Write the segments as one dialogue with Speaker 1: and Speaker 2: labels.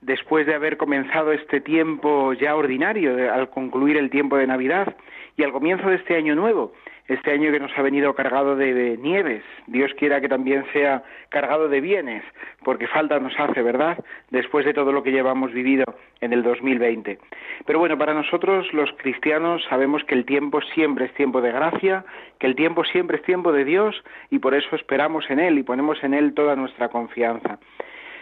Speaker 1: después de haber comenzado este tiempo ya ordinario, al concluir el tiempo de Navidad y al comienzo de este año nuevo, este año que nos ha venido cargado de, nieves. Dios quiera que también sea cargado de bienes, porque falta nos hace, ¿verdad? Después de todo lo que llevamos vivido en el 2020. Pero bueno, para nosotros los cristianos sabemos que el tiempo siempre es tiempo de gracia, que el tiempo siempre es tiempo de Dios y por eso esperamos en Él y ponemos en Él toda nuestra confianza.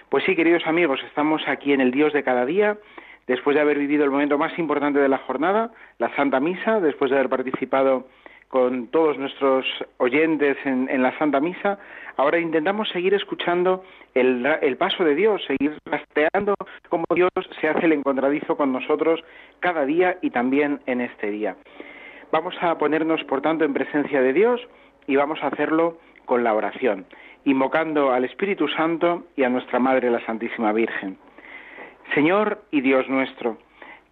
Speaker 1: Pues sí, queridos amigos, estamos aquí en el Dios de cada día, después de haber vivido el momento más importante de la jornada, la Santa Misa, después de haber participado con todos nuestros oyentes en, la Santa Misa, ahora intentamos seguir escuchando el, el, paso de Dios, seguir rastreando cómo Dios se hace el encontradizo con nosotros cada día y también en este día. Vamos a ponernos, por tanto, en presencia de Dios y vamos a hacerlo con la oración invocando al Espíritu Santo y a nuestra Madre la Santísima Virgen. Señor y Dios nuestro,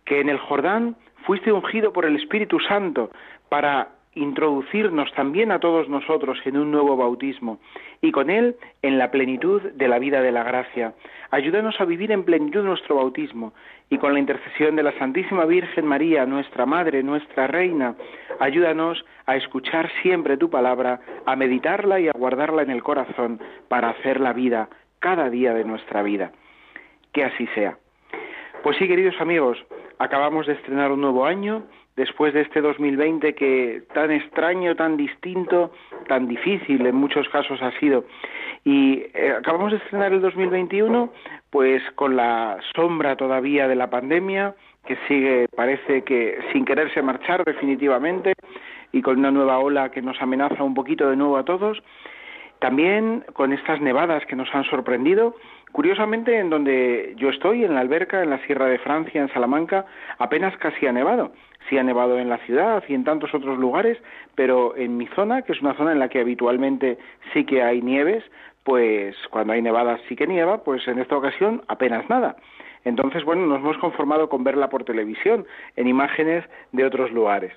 Speaker 1: que en el Jordán fuiste ungido por el Espíritu Santo para introducirnos también a todos nosotros en un nuevo bautismo y con él en la plenitud de la vida de la gracia. Ayúdanos a vivir en plenitud nuestro bautismo y con la intercesión de la Santísima Virgen María, nuestra Madre, nuestra Reina, ayúdanos a escuchar siempre tu palabra, a meditarla y a guardarla en el corazón para hacer la vida cada día de nuestra vida. Que así sea. Pues sí, queridos amigos, acabamos de estrenar un nuevo año después de este 2020 que tan extraño, tan distinto, tan difícil en muchos casos ha sido. Y eh, acabamos de estrenar el 2021 pues con la sombra todavía de la pandemia que sigue, parece que sin quererse marchar definitivamente y con una nueva ola que nos amenaza un poquito de nuevo a todos. También con estas nevadas que nos han sorprendido Curiosamente, en donde yo estoy, en la alberca, en la Sierra de Francia, en Salamanca, apenas casi ha nevado. Sí ha nevado en la ciudad y en tantos otros lugares, pero en mi zona, que es una zona en la que habitualmente sí que hay nieves, pues cuando hay nevadas sí que nieva, pues en esta ocasión apenas nada. Entonces, bueno, nos hemos conformado con verla por televisión, en imágenes de otros lugares.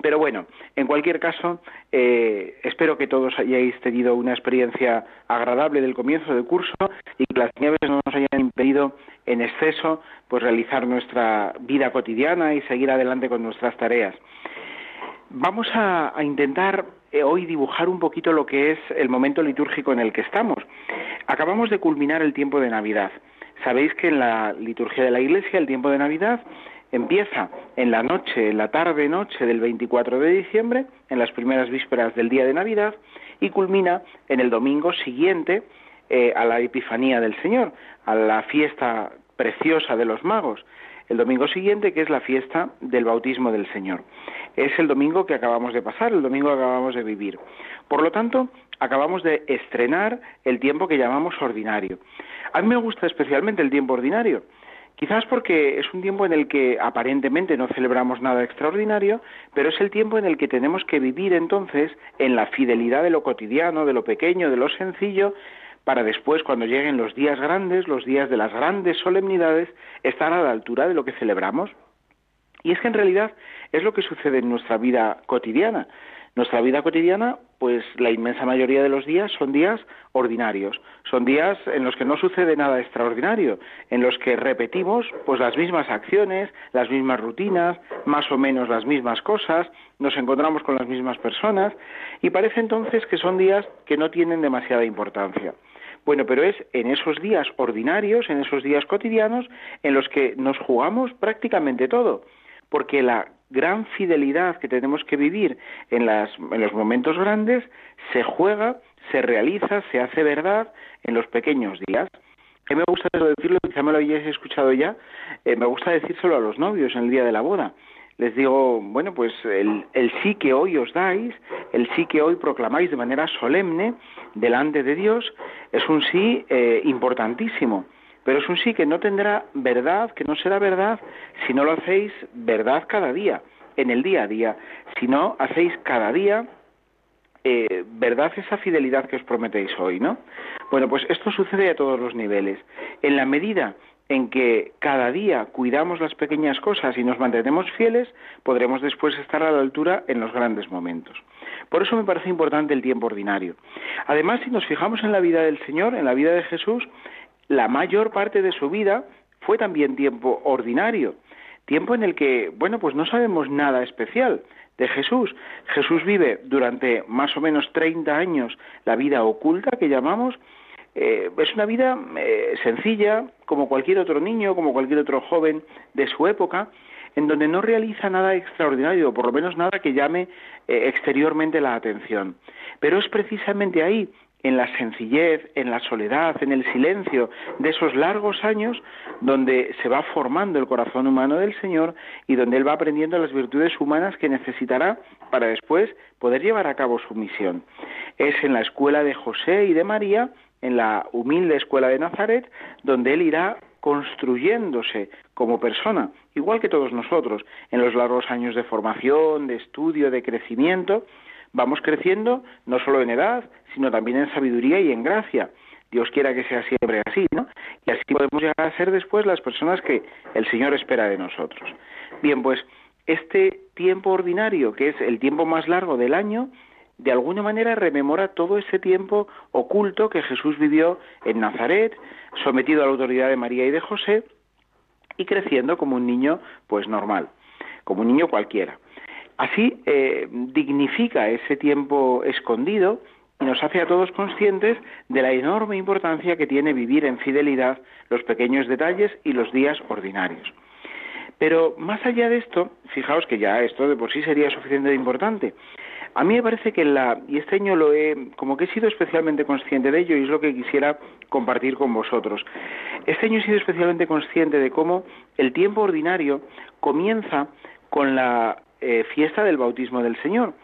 Speaker 1: Pero bueno, en cualquier caso, eh, espero que todos hayáis tenido una experiencia agradable del comienzo del curso y que las nieves no nos hayan impedido en exceso pues realizar nuestra vida cotidiana y seguir adelante con nuestras tareas. Vamos a, intentar eh, hoy dibujar un poquito lo que es el momento litúrgico en el que estamos. Acabamos de culminar el tiempo de Navidad. Sabéis que en la liturgia de la Iglesia el tiempo de Navidad empieza en la noche, en la tarde noche del 24 de diciembre, en las primeras vísperas del día de Navidad, y culmina en el domingo siguiente eh, a la Epifanía del Señor, a la fiesta preciosa de los magos, el domingo siguiente que es la fiesta del bautismo del Señor. Es el domingo que acabamos de pasar, el domingo que acabamos de vivir. Por lo tanto, acabamos de estrenar el tiempo que llamamos ordinario. A mí me gusta especialmente el tiempo ordinario, Quizás porque es un tiempo en el que aparentemente no celebramos nada extraordinario, pero es el tiempo en el que tenemos que vivir entonces en la fidelidad de lo cotidiano, de lo pequeño, de lo sencillo, para después, cuando lleguen los días grandes, los días de las grandes solemnidades, estar a la altura de lo que celebramos. Y es que en realidad es lo que sucede en nuestra vida cotidiana. Nuestra vida cotidiana, pues la inmensa mayoría de los días son días ordinarios, son días en los que no sucede nada extraordinario, en los que repetimos pues las mismas acciones, las mismas rutinas, más o menos las mismas cosas, nos encontramos con las mismas personas y parece entonces que son días que no tienen demasiada importancia. Bueno, pero es en esos días ordinarios, en esos días cotidianos, en los que nos jugamos prácticamente todo, porque la gran fidelidad que tenemos que vivir en, los momentos grandes se juega, se realiza, se hace verdad en los pequeños días. A me gusta decirlo, quizá me lo hayáis escuchado ya, eh, me gusta decírselo a los novios en el día de la boda. Les digo, bueno, pues el, sí que hoy os dais, el sí que hoy proclamáis de manera solemne delante de Dios, es un sí eh, importantísimo pero es un sí que no tendrá verdad, que no será verdad si no lo hacéis verdad cada día, en el día a día, si no hacéis cada día eh, verdad esa fidelidad que os prometéis hoy, ¿no? Bueno, pues esto sucede a todos los niveles. En la medida en que cada día cuidamos las pequeñas cosas y nos mantenemos fieles, podremos después estar a la altura en los grandes momentos. Por eso me parece importante el tiempo ordinario. Además, si nos fijamos en la vida del Señor, en la vida de Jesús, la mayor parte de su vida fue también tiempo ordinario, tiempo en el que, bueno, pues no sabemos nada especial de Jesús. Jesús vive durante más o menos 30 años la vida oculta que llamamos, eh, es una vida eh, sencilla, como cualquier otro niño, como cualquier otro joven de su época, en donde no realiza nada extraordinario, o por lo menos nada que llame eh, exteriormente la atención. Pero es precisamente ahí, en la sencillez, en la soledad, en el silencio de esos largos años, donde se va formando el corazón humano del Señor y donde Él va aprendiendo las virtudes humanas que necesitará para después poder llevar a cabo su misión. Es en la escuela de José y de María en la humilde escuela de Nazaret, donde él irá construyéndose como persona, igual que todos nosotros, en los largos años de formación, de estudio, de crecimiento, vamos creciendo no solo en edad, sino también en sabiduría y en gracia. Dios quiera que sea siempre así, ¿no? Y así podemos llegar a ser después las personas que el Señor espera de nosotros. Bien, pues este tiempo ordinario, que es el tiempo más largo del año, de alguna manera rememora todo ese tiempo oculto que Jesús vivió en Nazaret, sometido a la autoridad de María y de José, y creciendo como un niño, pues normal, como un niño cualquiera. Así eh, dignifica ese tiempo escondido y nos hace a todos conscientes de la enorme importancia que tiene vivir en fidelidad los pequeños detalles y los días ordinarios. Pero más allá de esto, fijaos que ya esto de por sí sería suficientemente importante, a mí me parece que la, y este año lo he, como que he sido especialmente consciente de ello y es lo que quisiera compartir con vosotros. Este año he sido especialmente consciente de cómo el tiempo ordinario comienza con la eh, fiesta del bautismo del Señor.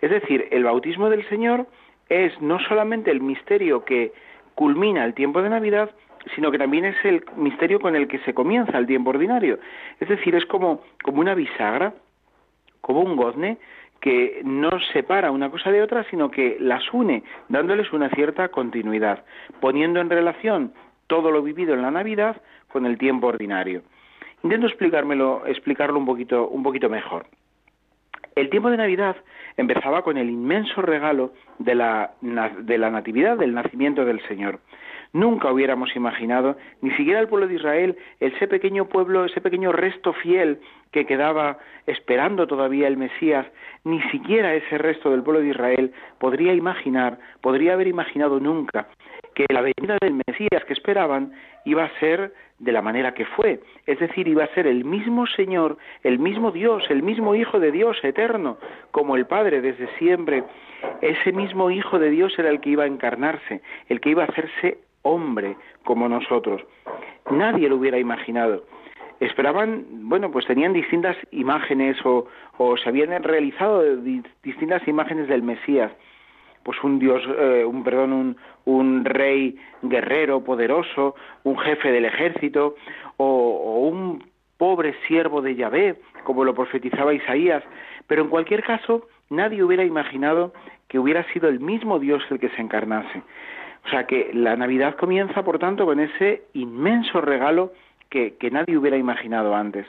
Speaker 1: Es decir, el bautismo del Señor es no solamente el misterio que culmina el tiempo de Navidad, sino que también es el misterio con el que se comienza el tiempo ordinario. Es decir, es como, como una bisagra, como un gozne que no separa una cosa de otra, sino que las une, dándoles una cierta continuidad, poniendo en relación todo lo vivido en la Navidad con el tiempo ordinario. Intento explicármelo, explicarlo un poquito, un poquito mejor. El tiempo de Navidad empezaba con el inmenso regalo de la, de la Natividad, del nacimiento del Señor. Nunca hubiéramos imaginado, ni siquiera el pueblo de Israel, ese pequeño pueblo, ese pequeño resto fiel que quedaba esperando todavía el Mesías, ni siquiera ese resto del pueblo de Israel podría imaginar, podría haber imaginado nunca que la venida del Mesías que esperaban iba a ser de la manera que fue, es decir, iba a ser el mismo Señor, el mismo Dios, el mismo Hijo de Dios eterno, como el Padre desde siempre. Ese mismo Hijo de Dios era el que iba a encarnarse, el que iba a hacerse hombre como nosotros. Nadie lo hubiera imaginado. Esperaban, bueno, pues tenían distintas imágenes o, o se habían realizado distintas imágenes del Mesías. Pues un Dios, eh, un perdón, un, rey guerrero, poderoso, un jefe del ejército o, o un pobre siervo de Yahvé, como lo profetizaba Isaías. Pero en cualquier caso, nadie hubiera imaginado que hubiera sido el mismo Dios el que se encarnase. O sea que la Navidad comienza, por tanto, con ese inmenso regalo que, nadie hubiera imaginado antes.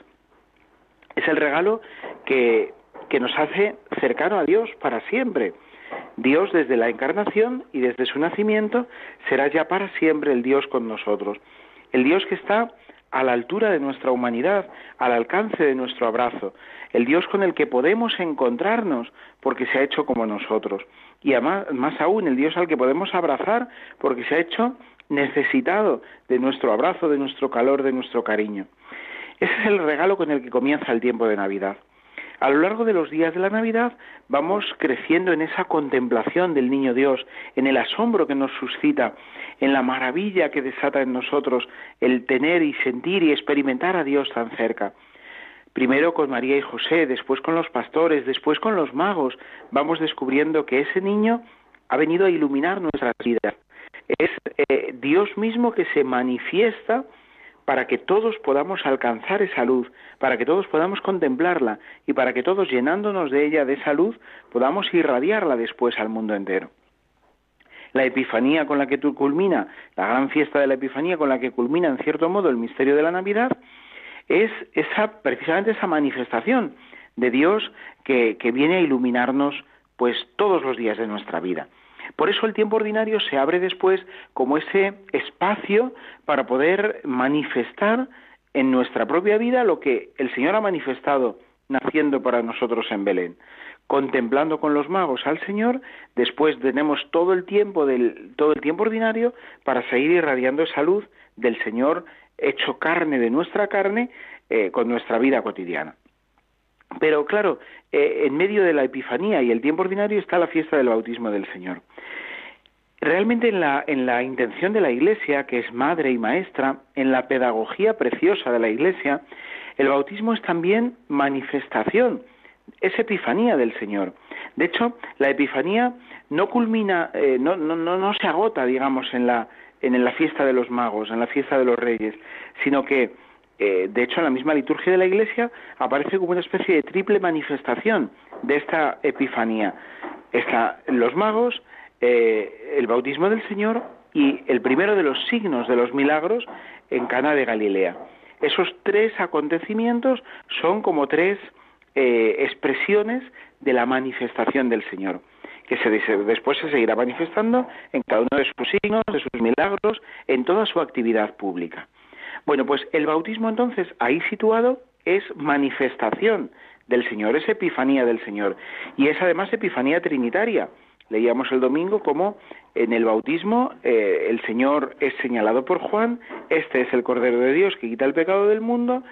Speaker 1: Es el regalo que, que nos hace cercano a Dios para siempre. Dios desde la encarnación y desde su nacimiento será ya para siempre el Dios con nosotros. El Dios que está a la altura de nuestra humanidad, al alcance de nuestro abrazo, el Dios con el que podemos encontrarnos porque se ha hecho como nosotros, y además, más aún el Dios al que podemos abrazar porque se ha hecho necesitado de nuestro abrazo, de nuestro calor, de nuestro cariño. Ese es el regalo con el que comienza el tiempo de Navidad. A lo largo de los días de la Navidad vamos creciendo en esa contemplación del Niño Dios, en el asombro que nos suscita, en la maravilla que desata en nosotros el tener y sentir y experimentar a Dios tan cerca. Primero con María y José, después con los pastores, después con los magos, vamos descubriendo que ese niño ha venido a iluminar nuestras vidas, es eh, Dios mismo que se manifiesta para que todos podamos alcanzar esa luz, para que todos podamos contemplarla y para que todos llenándonos de ella, de esa luz, podamos irradiarla después al mundo entero. La Epifanía con la que culmina, la gran fiesta de la Epifanía con la que culmina en cierto modo el misterio de la Navidad, es esa precisamente esa manifestación de Dios que, que viene a iluminarnos pues todos los días de nuestra vida. Por eso el tiempo ordinario se abre después como ese espacio para poder manifestar en nuestra propia vida lo que el Señor ha manifestado naciendo para nosotros en Belén. Contemplando con los magos al Señor, después tenemos todo el tiempo del todo el tiempo ordinario para seguir irradiando esa luz del Señor hecho carne de nuestra carne eh, con nuestra vida cotidiana. Pero claro, eh, en medio de la Epifanía y el tiempo ordinario está la fiesta del bautismo del Señor. Realmente en la, en la intención de la Iglesia, que es madre y maestra, en la pedagogía preciosa de la Iglesia, el bautismo es también manifestación, es epifanía del Señor. De hecho, la epifanía no culmina, eh, no, no, no, no se agota, digamos, en la, en la fiesta de los magos, en la fiesta de los reyes, sino que eh, de hecho, en la misma liturgia de la Iglesia aparece como una especie de triple manifestación de esta epifanía. Está los magos, eh, el bautismo del Señor y el primero de los signos de los milagros en Cana de Galilea. Esos tres acontecimientos son como tres eh, expresiones de la manifestación del Señor, que se, después se seguirá manifestando en cada uno de sus signos, de sus milagros, en toda su actividad pública. Bueno, pues el bautismo entonces, ahí situado, es manifestación del Señor, es epifanía del Señor. Y es además epifanía trinitaria. Leíamos el domingo como en el bautismo eh, el Señor es señalado por Juan, este es el Cordero de Dios que quita el pecado del mundo,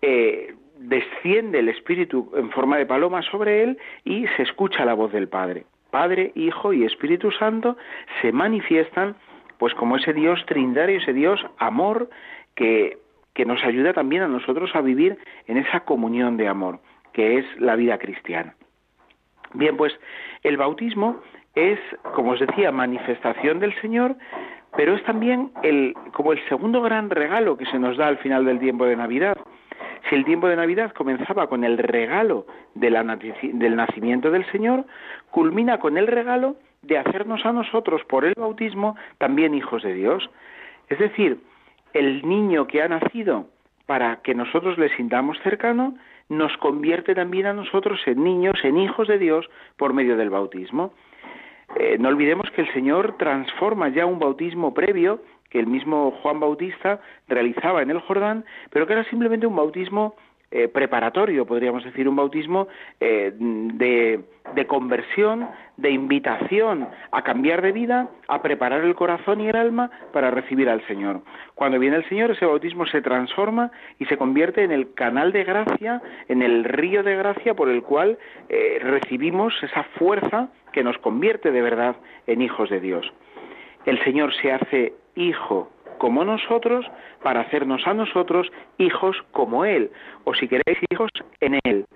Speaker 1: eh, desciende el Espíritu en forma de paloma sobre él y se escucha la voz del Padre. Padre, Hijo y Espíritu Santo se manifiestan pues como ese Dios trinitario, ese Dios amor que, nos ayuda también a nosotros a vivir en esa comunión de amor, que es la vida cristiana. Bien, pues el bautismo es, como os decía, manifestación del Señor, pero es también el, como el segundo gran regalo que se nos da al final del tiempo de Navidad. Si el tiempo de Navidad comenzaba con el regalo del nacimiento del Señor, culmina con el regalo de hacernos a nosotros por el bautismo también hijos de Dios. Es decir, el niño que ha nacido para que nosotros le sintamos cercano, nos convierte también a nosotros en niños, en hijos de Dios, por medio del bautismo. Eh, no olvidemos que el Señor transforma ya un bautismo previo que el mismo Juan Bautista realizaba en el Jordán, pero que era simplemente un bautismo eh, preparatorio, podríamos decir, un bautismo eh, de, de, conversión, de invitación a cambiar de vida, a preparar el corazón y el alma para recibir al Señor. Cuando viene el Señor, ese bautismo se transforma y se convierte en el canal de gracia, en el río de gracia por el cual eh, recibimos esa fuerza que nos convierte de verdad en hijos de Dios. El Señor se hace hijo como nosotros para hacernos a nosotros hijos como Él, o si queréis hijos en Él.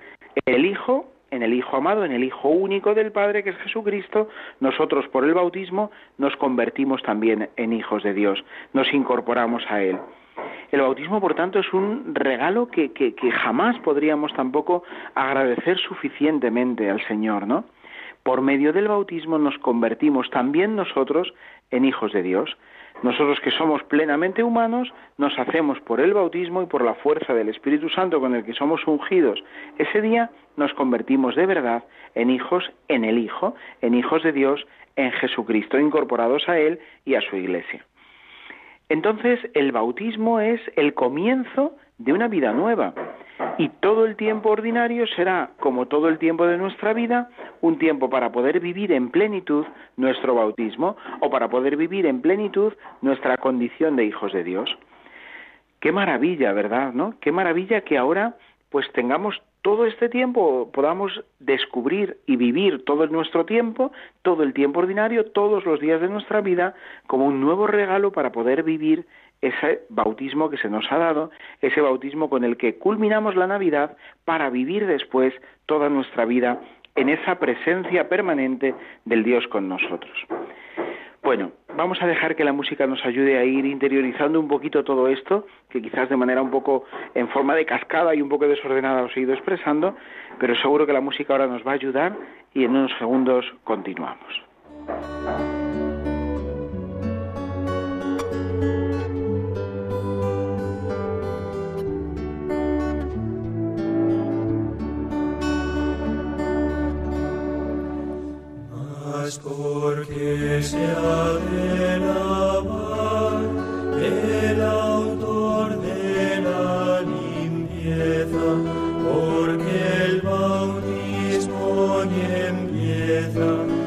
Speaker 1: En el Hijo, en el Hijo amado, en el Hijo único del Padre que es Jesucristo, nosotros por el bautismo nos convertimos también en hijos de Dios, nos incorporamos a Él. El bautismo, por tanto, es un regalo que, que, que jamás podríamos tampoco agradecer suficientemente al Señor, ¿no? Por medio del bautismo nos convertimos también nosotros en hijos de Dios. Nosotros que somos plenamente humanos, nos hacemos por el bautismo y por la fuerza del Espíritu Santo con el que somos ungidos. Ese día nos convertimos de verdad en hijos en el Hijo, en hijos de Dios, en Jesucristo, incorporados a Él y a su Iglesia. Entonces, el bautismo es el comienzo de una vida nueva. Y todo el tiempo ordinario será, como todo el tiempo de nuestra vida, un tiempo para poder vivir en plenitud nuestro bautismo o para poder vivir en plenitud nuestra condición de hijos de Dios. Qué maravilla, ¿verdad? ¿No? Qué maravilla que ahora pues tengamos todo este tiempo, podamos descubrir y vivir todo nuestro tiempo, todo el tiempo ordinario, todos los días de nuestra vida, como un nuevo regalo para poder vivir ese bautismo que se nos ha dado, ese bautismo con el que culminamos la Navidad para vivir después toda nuestra vida en esa presencia permanente del Dios con nosotros. Bueno, vamos a dejar que la música nos ayude a ir interiorizando un poquito todo esto, que quizás de manera un poco en forma de cascada y un poco desordenada os he ido expresando, pero seguro que la música ahora nos va a ayudar y en unos segundos continuamos.
Speaker 2: Porque se ha el autor de la limpieza, porque el bautismo ni empieza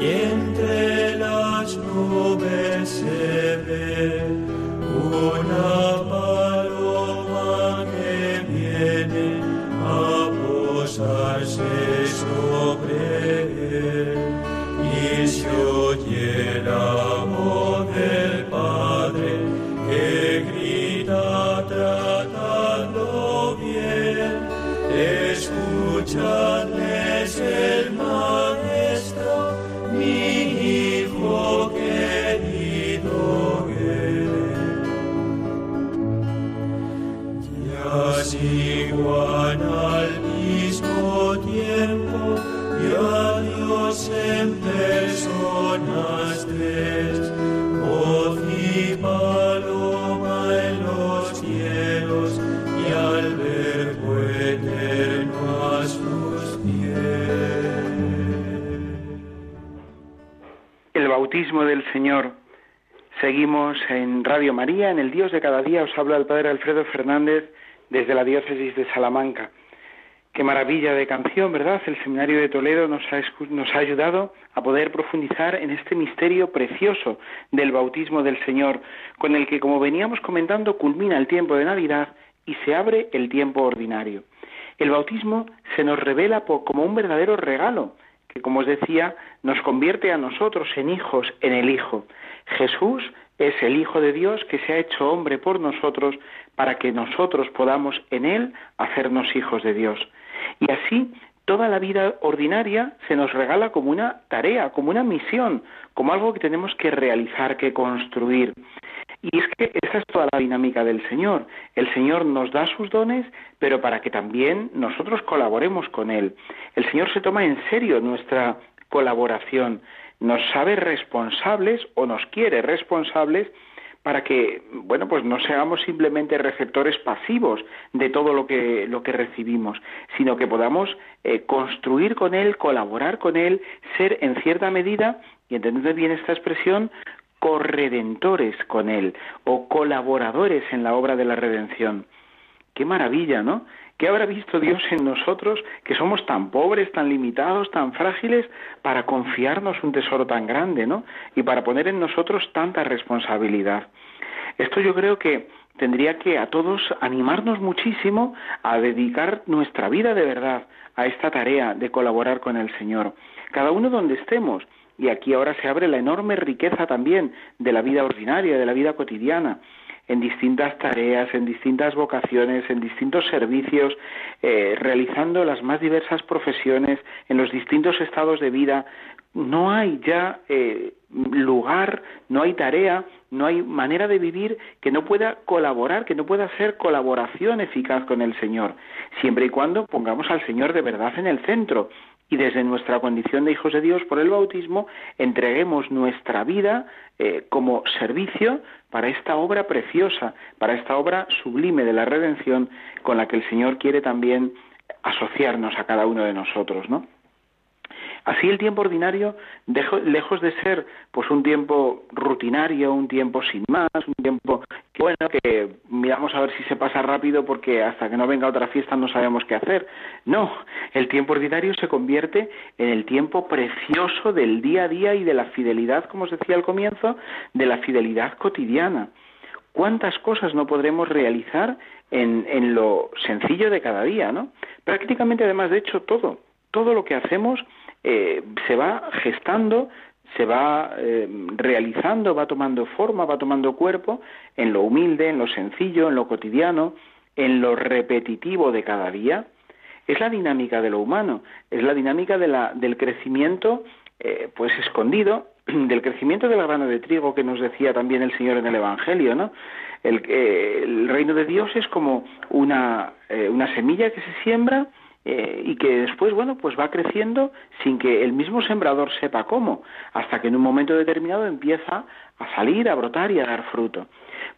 Speaker 2: y entre las nubes se ve una
Speaker 1: Bautismo del Señor. Seguimos en Radio María, en el Dios de cada día. Os habla el Padre Alfredo Fernández desde la diócesis de Salamanca. Qué maravilla de canción, ¿verdad? El Seminario de Toledo nos ha, nos ha ayudado a poder profundizar en este misterio precioso del bautismo del Señor, con el que, como veníamos comentando, culmina el tiempo de Navidad y se abre el tiempo ordinario. El bautismo se nos revela como un verdadero regalo, que, como os decía, nos convierte a nosotros en hijos en el Hijo. Jesús es el Hijo de Dios que se ha hecho hombre por nosotros para que nosotros podamos en Él hacernos hijos de Dios. Y así toda la vida ordinaria se nos regala como una tarea, como una misión, como algo que tenemos que realizar, que construir. Y es que esa es toda la dinámica del Señor. El Señor nos da sus dones, pero para que también nosotros colaboremos con Él. El Señor se toma en serio nuestra colaboración, nos sabe responsables o nos quiere responsables para que, bueno, pues no seamos simplemente receptores pasivos de todo lo que, lo que recibimos, sino que podamos eh, construir con Él, colaborar con Él, ser en cierta medida, y entended bien esta expresión, corredentores con Él o colaboradores en la obra de la redención. Qué maravilla, ¿no? ¿Qué habrá visto Dios en nosotros que somos tan pobres, tan limitados, tan frágiles para confiarnos un tesoro tan grande, ¿no? Y para poner en nosotros tanta responsabilidad. Esto yo creo que tendría que a todos animarnos muchísimo a dedicar nuestra vida de verdad a esta tarea de colaborar con el Señor. Cada uno donde estemos. Y aquí ahora se abre la enorme riqueza también de la vida ordinaria, de la vida cotidiana en distintas tareas, en distintas vocaciones, en distintos servicios, eh, realizando las más diversas profesiones, en los distintos estados de vida. No hay ya eh, lugar, no hay tarea no hay manera de vivir que no pueda colaborar, que no pueda ser colaboración eficaz con el Señor, siempre y cuando pongamos al Señor de verdad en el centro y desde nuestra condición de hijos de Dios por el bautismo entreguemos nuestra vida eh, como servicio para esta obra preciosa, para esta obra sublime de la redención con la que el Señor quiere también asociarnos a cada uno de nosotros, ¿no? Así el tiempo ordinario, lejos de ser pues un tiempo rutinario, un tiempo sin más, un tiempo que, bueno, que miramos a ver si se pasa rápido porque hasta que no venga otra fiesta no sabemos qué hacer. No, el tiempo ordinario se convierte en el tiempo precioso del día a día y de la fidelidad, como os decía al comienzo, de la fidelidad cotidiana. ¿Cuántas cosas no podremos realizar en, en lo sencillo de cada día, no? Prácticamente, además, de hecho, todo, todo lo que hacemos eh, se va gestando, se va eh, realizando, va tomando forma, va tomando cuerpo en lo humilde, en lo sencillo, en lo cotidiano, en lo repetitivo de cada día. Es la dinámica de lo humano, es la dinámica de la, del crecimiento eh, pues escondido, del crecimiento del grano de trigo que nos decía también el Señor en el Evangelio, ¿no? El, el reino de Dios es como una, una semilla que se siembra eh, y que después, bueno, pues va creciendo sin que el mismo sembrador sepa cómo, hasta que en un momento determinado empieza a salir, a brotar y a dar fruto.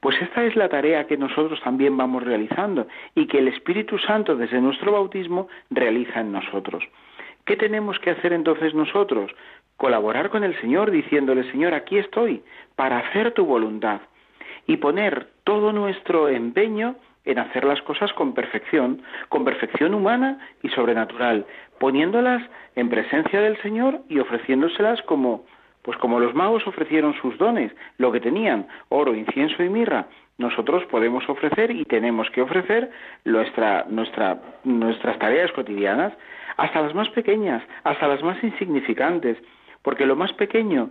Speaker 1: Pues esta es la tarea que nosotros también vamos realizando y que el Espíritu Santo desde nuestro bautismo realiza en nosotros. ¿Qué tenemos que hacer entonces nosotros? Colaborar con el Señor diciéndole, Señor, aquí estoy para hacer tu voluntad y poner todo nuestro empeño en hacer las cosas con perfección, con perfección humana y sobrenatural, poniéndolas en presencia del Señor y ofreciéndoselas como pues como los magos ofrecieron sus dones, lo que tenían, oro, incienso y mirra, nosotros podemos ofrecer y tenemos que ofrecer nuestra, nuestra, nuestras tareas cotidianas, hasta las más pequeñas, hasta las más insignificantes, porque lo más pequeño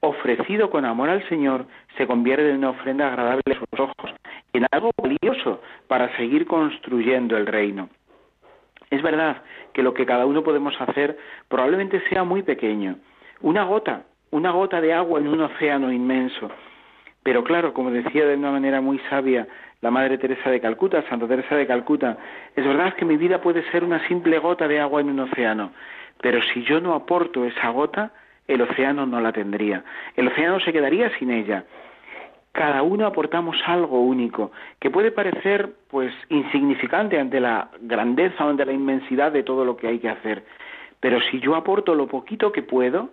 Speaker 1: ofrecido con amor al Señor se convierte en una ofrenda agradable a sus ojos, en algo valioso para seguir construyendo el reino. Es verdad que lo que cada uno podemos hacer probablemente sea muy pequeño, una gota, una gota de agua en un océano inmenso. Pero claro, como decía de una manera muy sabia la Madre Teresa de Calcuta, Santa Teresa de Calcuta, es verdad que mi vida puede ser una simple gota de agua en un océano, pero si yo no aporto esa gota, el océano no la tendría. El océano se quedaría sin ella. Cada uno aportamos algo único, que puede parecer pues insignificante ante la grandeza o ante la inmensidad de todo lo que hay que hacer. Pero si yo aporto lo poquito que puedo,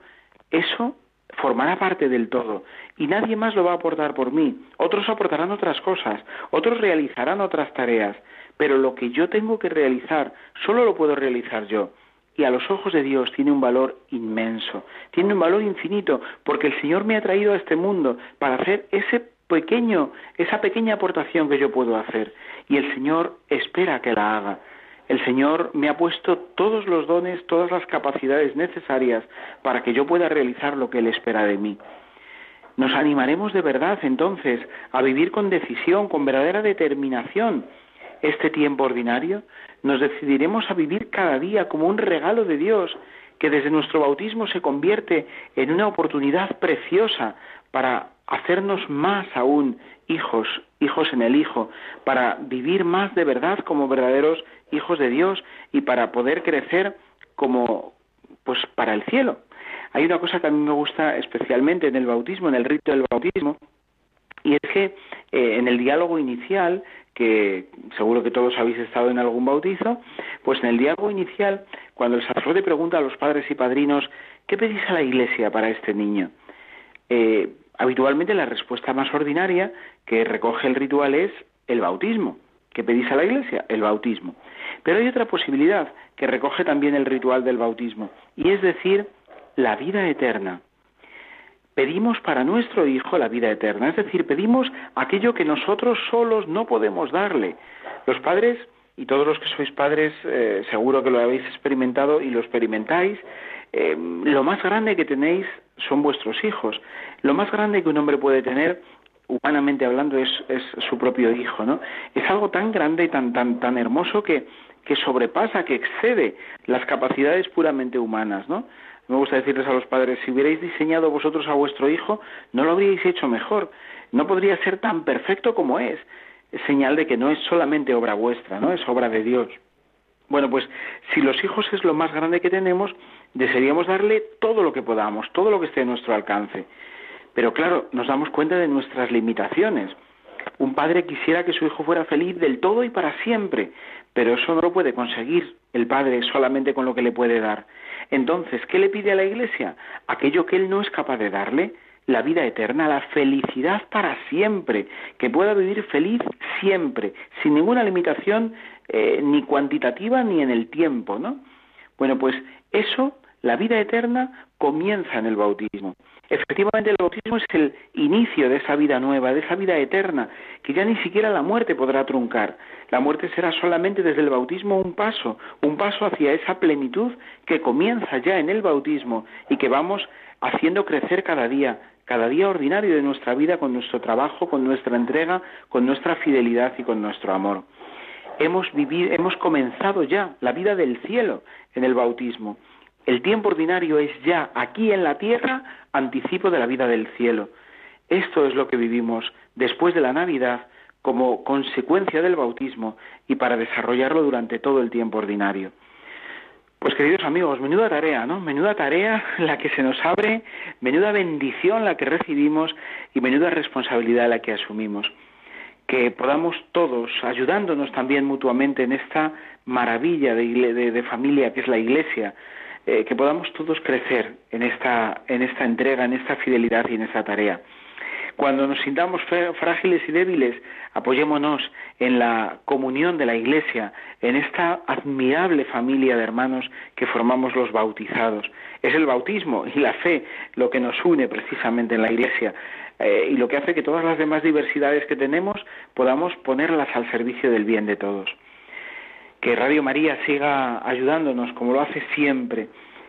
Speaker 1: eso formará parte del todo y nadie más lo va a aportar por mí. Otros aportarán otras cosas, otros realizarán otras tareas, pero lo que yo tengo que realizar solo lo puedo realizar yo y a los ojos de Dios tiene un valor inmenso, tiene un valor infinito, porque el Señor me ha traído a este mundo para hacer ese pequeño, esa pequeña aportación que yo puedo hacer, y el Señor espera que la haga. El Señor me ha puesto todos los dones, todas las capacidades necesarias para que yo pueda realizar lo que Él espera de mí. Nos animaremos de verdad entonces a vivir con decisión, con verdadera determinación este tiempo ordinario, nos decidiremos a vivir cada día como un regalo de Dios que desde nuestro bautismo se convierte en una oportunidad preciosa para hacernos más aún hijos, hijos en el Hijo, para vivir más de verdad como verdaderos hijos de Dios y para poder crecer como pues para el cielo. Hay una cosa que a mí me gusta especialmente en el bautismo, en el rito del bautismo, y es que eh, en el diálogo inicial que seguro que todos habéis estado en algún bautizo, pues en el diálogo inicial, cuando el sacerdote pregunta a los padres y padrinos, ¿qué pedís a la iglesia para este niño? Eh, habitualmente la respuesta más ordinaria que recoge el ritual es el bautismo. ¿Qué pedís a la iglesia? El bautismo. Pero hay otra posibilidad que recoge también el ritual del bautismo, y es decir, la vida eterna pedimos para nuestro Hijo la vida eterna, es decir, pedimos aquello que nosotros solos no podemos darle. Los padres, y todos los que sois padres, eh, seguro que lo habéis experimentado y lo experimentáis, eh, lo más grande que tenéis son vuestros hijos. Lo más grande que un hombre puede tener humanamente hablando es, es, su propio hijo, ¿no? Es algo tan grande y tan tan tan hermoso que que sobrepasa, que excede las capacidades puramente humanas, ¿no? Me gusta decirles a los padres, si hubierais diseñado vosotros a vuestro hijo, no lo habríais hecho mejor. No podría ser tan perfecto como es. Es señal de que no es solamente obra vuestra, ¿no? Es obra de Dios. Bueno, pues si los hijos es lo más grande que tenemos, desearíamos darle todo lo que podamos, todo lo que esté a nuestro alcance. Pero claro, nos damos cuenta de nuestras limitaciones. Un padre quisiera que su hijo fuera feliz del todo y para siempre, pero eso no lo puede conseguir el padre solamente con lo que le puede dar. Entonces, ¿qué le pide a la Iglesia? Aquello que él no es capaz de darle, la vida eterna, la felicidad para siempre, que pueda vivir feliz siempre, sin ninguna limitación eh, ni cuantitativa ni en el tiempo, ¿no? Bueno, pues eso, la vida eterna, comienza en el bautismo. Efectivamente, el bautismo es el inicio de esa vida nueva, de esa vida eterna, que ya ni siquiera la muerte podrá truncar. La muerte será solamente desde el bautismo un paso, un paso hacia esa plenitud que comienza ya en el bautismo y que vamos haciendo crecer cada día, cada día ordinario de nuestra vida con nuestro trabajo, con nuestra entrega, con nuestra fidelidad y con nuestro amor. Hemos vivido, hemos comenzado ya la vida del cielo en el bautismo. El tiempo ordinario es ya aquí en la tierra anticipo de la vida del cielo. Esto es lo que vivimos después de la Navidad como consecuencia del bautismo y para desarrollarlo durante todo el tiempo ordinario. Pues queridos amigos, menuda tarea, ¿no? Menuda tarea la que se nos abre, menuda bendición la que recibimos y menuda responsabilidad la que asumimos. Que podamos todos, ayudándonos también mutuamente en esta maravilla de, familia que es la Iglesia, eh, que podamos todos crecer en esta, en esta entrega, en esta fidelidad y en esta tarea. Cuando nos sintamos frágiles y débiles, apoyémonos en la comunión de la Iglesia, en esta admirable familia de hermanos que formamos los bautizados. Es el bautismo y la fe lo que nos une precisamente en la Iglesia eh, y lo que hace que todas las demás diversidades que tenemos podamos ponerlas al servicio del bien de todos que Radio María siga ayudándonos como lo hace siempre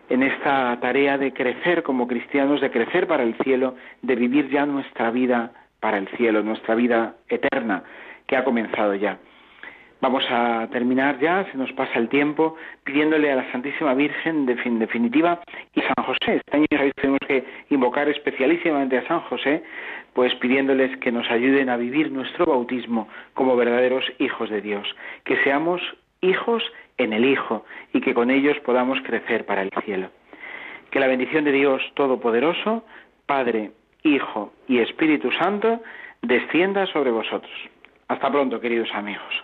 Speaker 1: en esta tarea de crecer como cristianos, de crecer para el cielo, de vivir ya nuestra vida para el cielo, nuestra vida eterna que ha comenzado ya. Vamos a terminar ya, se nos pasa el tiempo, pidiéndole a la Santísima Virgen, de fin, definitiva, y San José. Este año tenemos que invocar especialísimamente a San José, pues pidiéndoles que nos ayuden a vivir nuestro bautismo como verdaderos hijos de Dios, que seamos hijos en el Hijo y que con ellos podamos crecer para el cielo. Que la bendición de Dios Todopoderoso, Padre, Hijo y Espíritu Santo, descienda sobre vosotros. Hasta pronto, queridos amigos.